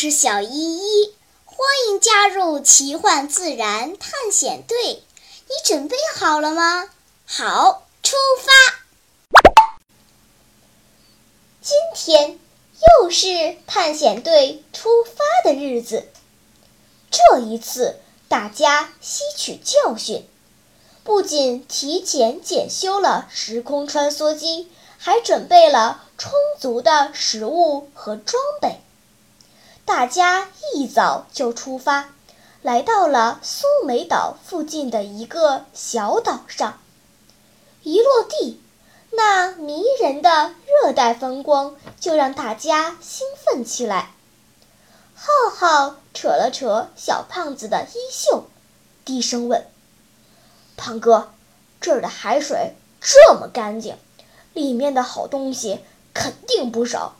是小依依，欢迎加入奇幻自然探险队。你准备好了吗？好，出发！今天又是探险队出发的日子。这一次，大家吸取教训，不仅提前检修了时空穿梭机，还准备了充足的食物和装备。大家一早就出发，来到了苏梅岛附近的一个小岛上。一落地，那迷人的热带风光就让大家兴奋起来。浩浩扯了扯小胖子的衣袖，低声问：“胖哥，这儿的海水这么干净，里面的好东西肯定不少。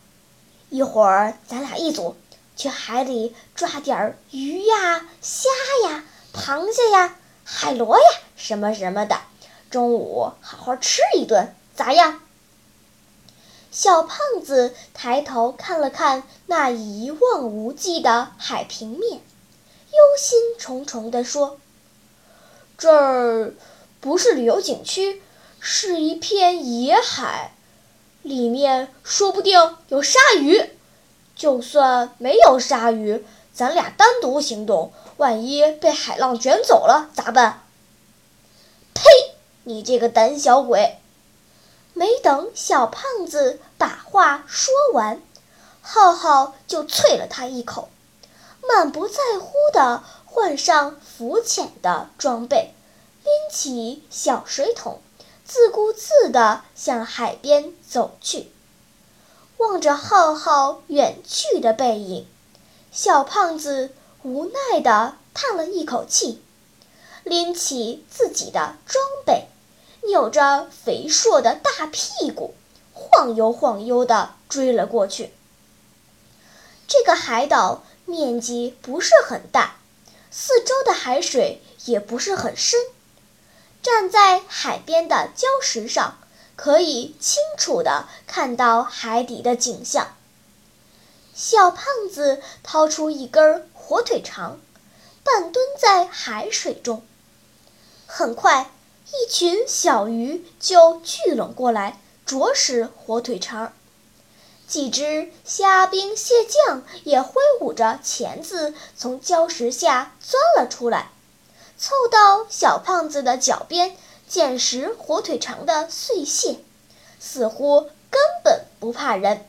一会儿咱俩一组。”去海里抓点儿鱼呀、虾呀、螃蟹呀、海螺呀，什么什么的。中午好好吃一顿，咋样？小胖子抬头看了看那一望无际的海平面，忧心忡忡地说：“这儿不是旅游景区，是一片野海，里面说不定有鲨鱼。”就算没有鲨鱼，咱俩单独行动，万一被海浪卷走了咋办？呸！你这个胆小鬼！没等小胖子把话说完，浩浩就啐了他一口，满不在乎地换上浮潜的装备，拎起小水桶，自顾自地向海边走去。望着浩浩远去的背影，小胖子无奈地叹了一口气，拎起自己的装备，扭着肥硕的大屁股，晃悠晃悠地追了过去。这个海岛面积不是很大，四周的海水也不是很深，站在海边的礁石上。可以清楚地看到海底的景象。小胖子掏出一根火腿肠，半蹲在海水中。很快，一群小鱼就聚拢过来啄食火腿肠。几只虾兵蟹将也挥舞着钳子从礁石下钻了出来，凑到小胖子的脚边。捡食火腿肠的碎屑，似乎根本不怕人。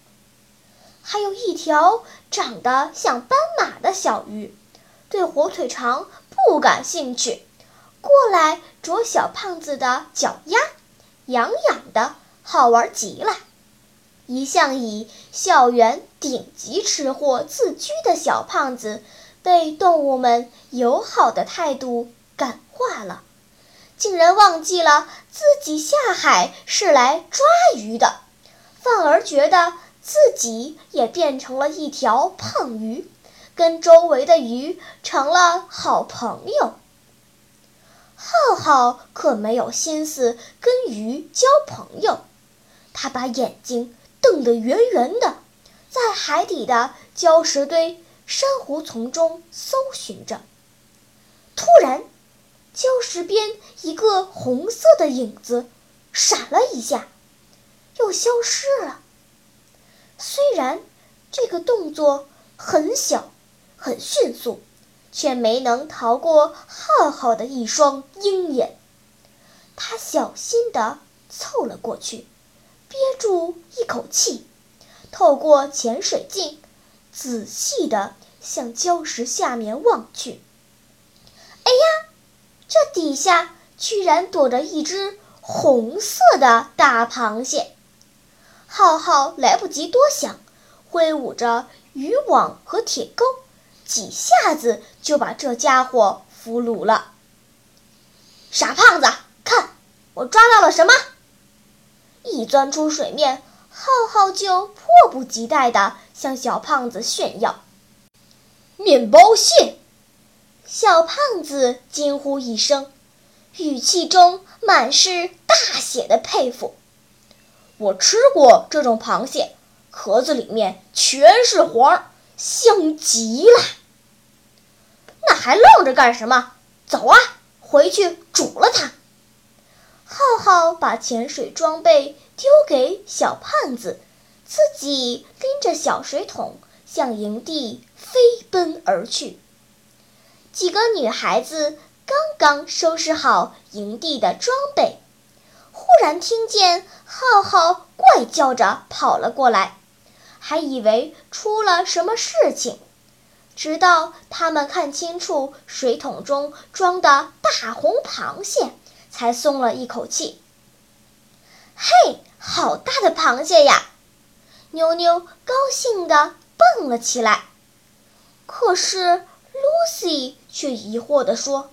还有一条长得像斑马的小鱼，对火腿肠不感兴趣，过来啄小胖子的脚丫，痒痒的，好玩极了。一向以校园顶级吃货自居的小胖子，被动物们友好的态度感化了。竟然忘记了自己下海是来抓鱼的，反而觉得自己也变成了一条胖鱼，跟周围的鱼成了好朋友。浩浩可没有心思跟鱼交朋友，他把眼睛瞪得圆圆的，在海底的礁石堆、珊瑚丛中搜寻着。突然，礁石边一个红色的影子闪了一下，又消失了。虽然这个动作很小、很迅速，却没能逃过浩浩的一双鹰眼。他小心地凑了过去，憋住一口气，透过潜水镜，仔细地向礁石下面望去。哎呀！这底下居然躲着一只红色的大螃蟹，浩浩来不及多想，挥舞着渔网和铁钩，几下子就把这家伙俘虏了。傻胖子，看我抓到了什么！一钻出水面，浩浩就迫不及待地向小胖子炫耀：“面包蟹！”小胖子惊呼一声，语气中满是大写的佩服。我吃过这种螃蟹，壳子里面全是黄，香极了。那还愣着干什么？走啊，回去煮了它。浩浩把潜水装备丢给小胖子，自己拎着小水桶向营地飞奔而去。几个女孩子刚刚收拾好营地的装备，忽然听见浩浩怪叫着跑了过来，还以为出了什么事情。直到他们看清楚水桶中装的大红螃蟹，才松了一口气。嘿，好大的螃蟹呀！妞妞高兴地蹦了起来。可是 Lucy 却疑惑地说：“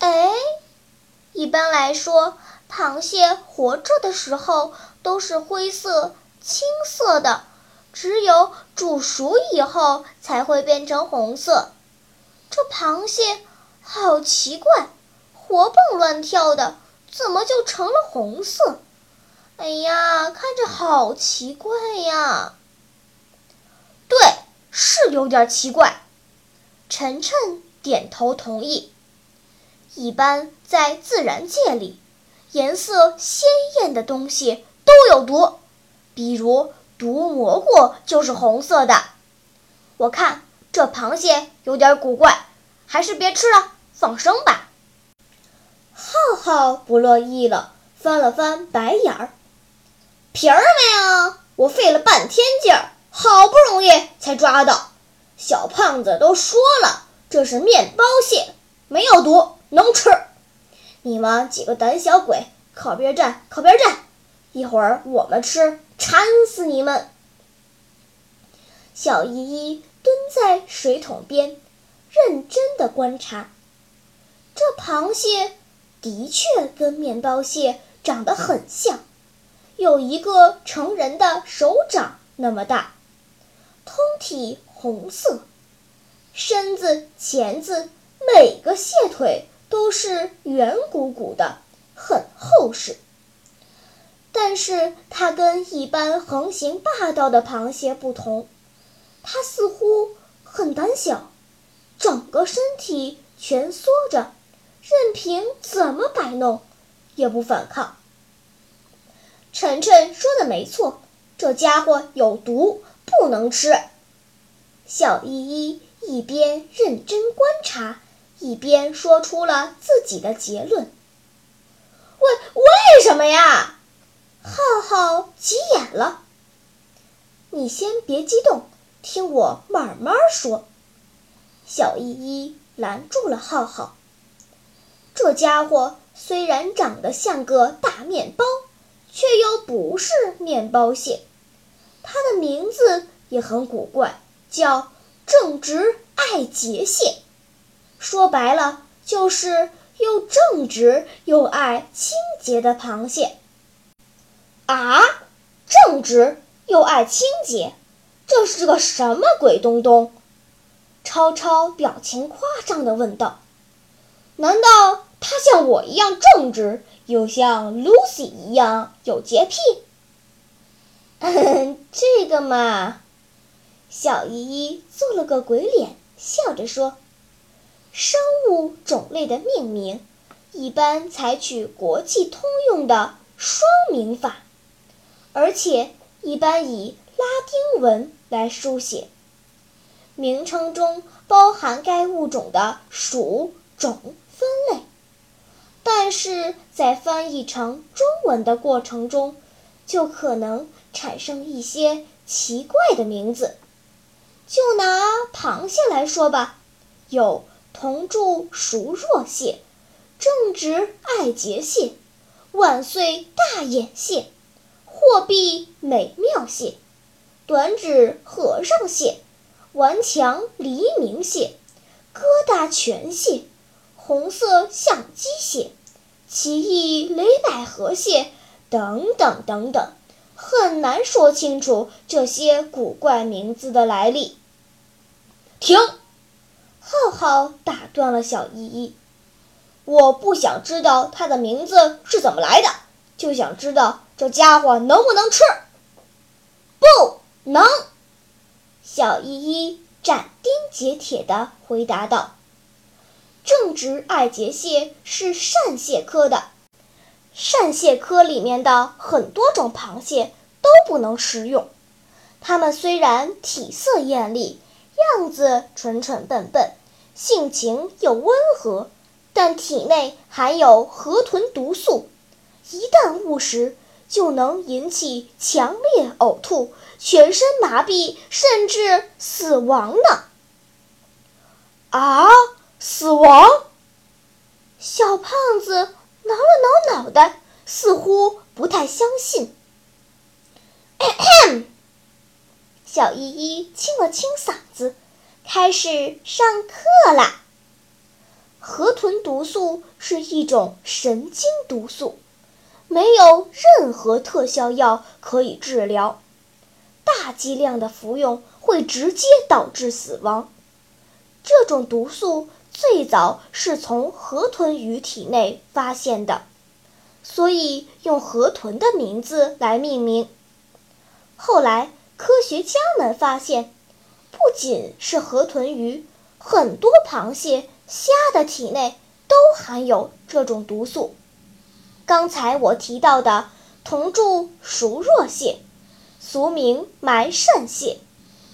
哎，一般来说，螃蟹活着的时候都是灰色、青色的。”只有煮熟以后才会变成红色。这螃蟹好奇怪，活蹦乱跳的，怎么就成了红色？哎呀，看着好奇怪呀！对，是有点奇怪。晨晨点头同意。一般在自然界里，颜色鲜艳的东西都有毒，比如。毒蘑菇就是红色的，我看这螃蟹有点古怪，还是别吃了，放生吧。浩浩不乐意了，翻了翻白眼儿。皮儿没有？我费了半天劲儿，好不容易才抓到。小胖子都说了，这是面包蟹，没有毒，能吃。你们几个胆小鬼，靠边站，靠边站！一会儿我们吃。馋死你们！小依依蹲在水桶边，认真的观察。这螃蟹的确跟面包蟹长得很像，有一个成人的手掌那么大，通体红色，身子、钳子每个蟹腿都是圆鼓鼓的，很厚实。但是它跟一般横行霸道的螃蟹不同，它似乎很胆小，整个身体蜷缩着，任凭怎么摆弄，也不反抗。晨晨说的没错，这家伙有毒，不能吃。小依依一边认真观察，一边说出了自己的结论：“为为什么呀？”浩浩急眼了，你先别激动，听我慢慢说。小依依拦住了浩浩。这家伙虽然长得像个大面包，却又不是面包蟹。它的名字也很古怪，叫正直爱洁蟹。说白了，就是又正直又爱清洁的螃蟹。啊，正直又爱清洁，这是个什么鬼东东？超超表情夸张地问道：“难道他像我一样正直，又像 Lucy 一样有洁癖？” 这个嘛，小依依做了个鬼脸，笑着说：“生物种类的命名一般采取国际通用的双名法。”而且一般以拉丁文来书写，名称中包含该物种的属种分类，但是在翻译成中文的过程中，就可能产生一些奇怪的名字。就拿螃蟹来说吧，有同柱熟若蟹、正直爱洁蟹、万岁大眼蟹。货币美妙蟹、短指和尚蟹、顽强黎明蟹、疙瘩全蟹、红色相机蟹、奇异雷百合蟹等等等等，很难说清楚这些古怪名字的来历。停！浩浩打断了小依依，我不想知道它的名字是怎么来的，就想知道。这家伙能不能吃？不能！小依依斩钉截铁地回答道：“正直爱结蟹是扇蟹科的，扇蟹科里面的很多种螃蟹都不能食用。它们虽然体色艳丽，样子蠢蠢笨笨，性情又温和，但体内含有河豚毒素，一旦误食。”就能引起强烈呕吐、全身麻痹，甚至死亡呢！啊，死亡！小胖子挠了挠脑袋，似乎不太相信。小依依清了清嗓子，开始上课啦。河豚毒素是一种神经毒素。没有任何特效药可以治疗，大剂量的服用会直接导致死亡。这种毒素最早是从河豚鱼体内发现的，所以用河豚的名字来命名。后来，科学家们发现，不仅是河豚鱼，很多螃蟹、虾的体内都含有这种毒素。刚才我提到的铜柱熟若蟹，俗名埋扇蟹，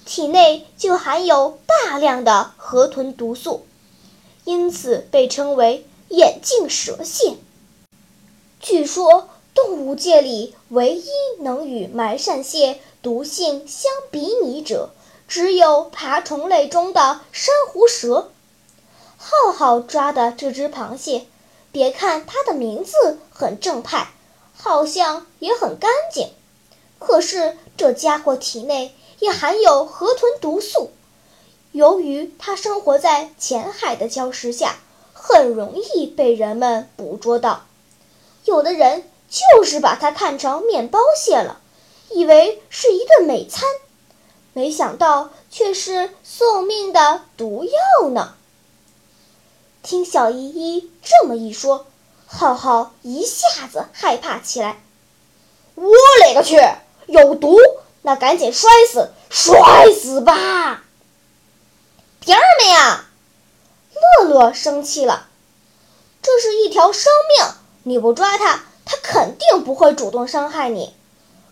体内就含有大量的河豚毒素，因此被称为眼镜蛇蟹。据说，动物界里唯一能与埋扇蟹毒性相比拟者，只有爬虫类中的珊瑚蛇。浩浩抓的这只螃蟹。别看它的名字很正派，好像也很干净，可是这家伙体内也含有河豚毒素。由于它生活在浅海的礁石下，很容易被人们捕捉到。有的人就是把它看成面包蟹了，以为是一顿美餐，没想到却是送命的毒药呢。听小依依这么一说，浩浩一下子害怕起来。我勒个去，有毒！那赶紧摔死，摔死吧！凭什么呀？乐乐生气了。这是一条生命，你不抓它，它肯定不会主动伤害你。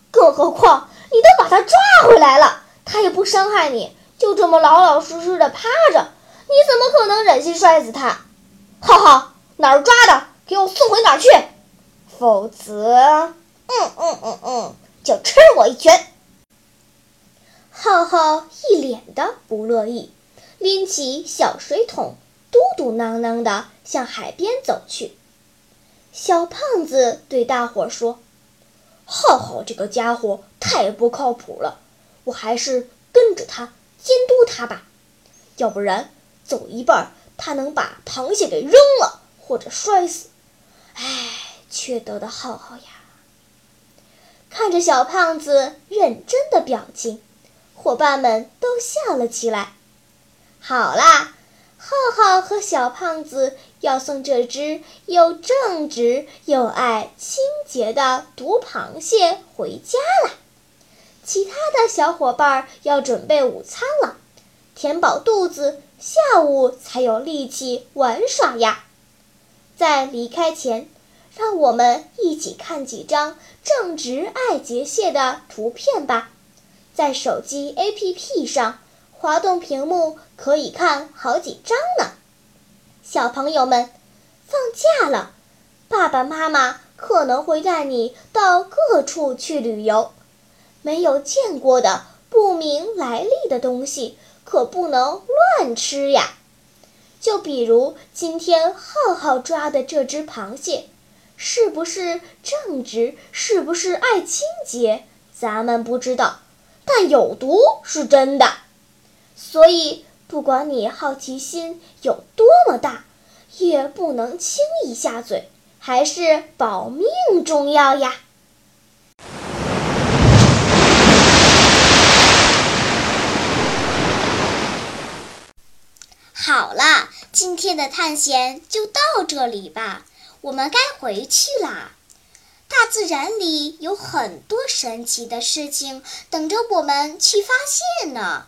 更何况你都把它抓回来了，它也不伤害你，就这么老老实实的趴着。你怎么可能忍心摔死它？浩浩，哪儿抓的？给我送回哪儿去？否则，嗯嗯嗯嗯，就吃我一拳！浩浩一脸的不乐意，拎起小水桶，嘟嘟囔囔的向海边走去。小胖子对大伙说：“浩浩这个家伙太不靠谱了，我还是跟着他监督他吧，要不然走一半。”他能把螃蟹给扔了，或者摔死。唉，缺德的浩浩呀！看着小胖子认真的表情，伙伴们都笑了起来。好啦，浩浩和小胖子要送这只又正直又爱清洁的毒螃蟹回家啦。其他的小伙伴要准备午餐了，填饱肚子。下午才有力气玩耍呀！在离开前，让我们一起看几张正直爱洁蟹的图片吧。在手机 APP 上滑动屏幕，可以看好几张呢。小朋友们，放假了，爸爸妈妈可能会带你到各处去旅游，没有见过的不明来历的东西。可不能乱吃呀！就比如今天浩浩抓的这只螃蟹，是不是正直，是不是爱清洁，咱们不知道，但有毒是真的。所以，不管你好奇心有多么大，也不能轻易下嘴，还是保命重要呀。好了，今天的探险就到这里吧，我们该回去啦。大自然里有很多神奇的事情等着我们去发现呢，